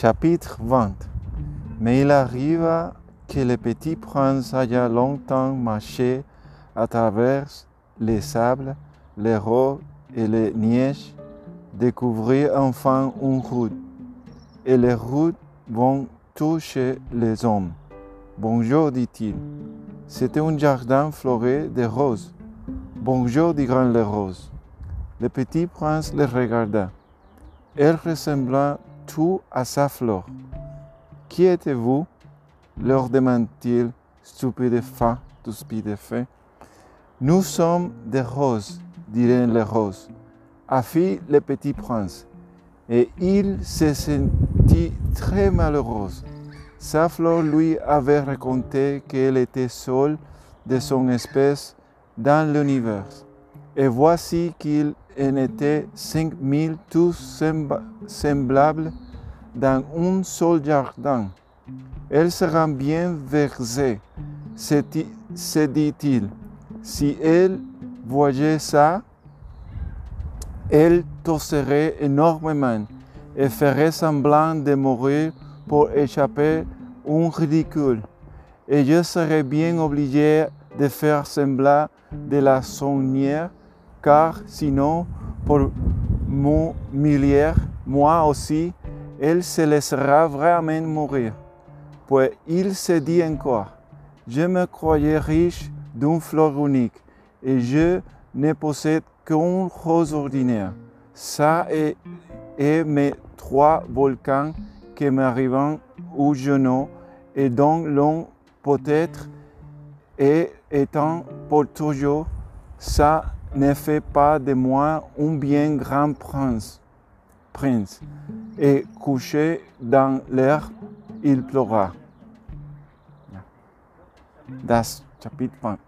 Chapitre 20 Mais il arriva que le petit prince haya longtemps marché à travers les sables, les rocs et les neiges, découvrir enfin une route. Et les routes vont toucher les hommes. Bonjour, dit-il. C'était un jardin fleuré de roses. Bonjour, dirent les roses. Le petit prince les regarda. Elle ressembla tout à sa fleur. Qui êtes-vous leur demanda-t-il, stupéfait, tout stupéfait. Nous sommes des roses, dirent les roses, affit le petit prince. Et il se sentit très malheureux. Sa fleur lui avait raconté qu'elle était seule de son espèce dans l'univers. Et voici qu'il en cinq mille tous semblables dans un seul jardin. Elle sera bien versée, se dit-il. Si elle voyait ça, elle tosserait énormément et ferait semblant de mourir pour échapper un ridicule. Et je serais bien obligé de faire semblant de la sonnière, car sinon, pour m'humilier, moi aussi, elle se laissera vraiment mourir. Puis il se dit encore, je me croyais riche d'une fleur unique, et je ne possède qu'une rose ordinaire. Ça est, mes trois volcans qui m'arrivent au genou et dont l'on peut-être et étant pour toujours, ça ne fait pas de moi un bien grand prince. prince. Et couché dans l'air, il pleura. Das chapitre 20.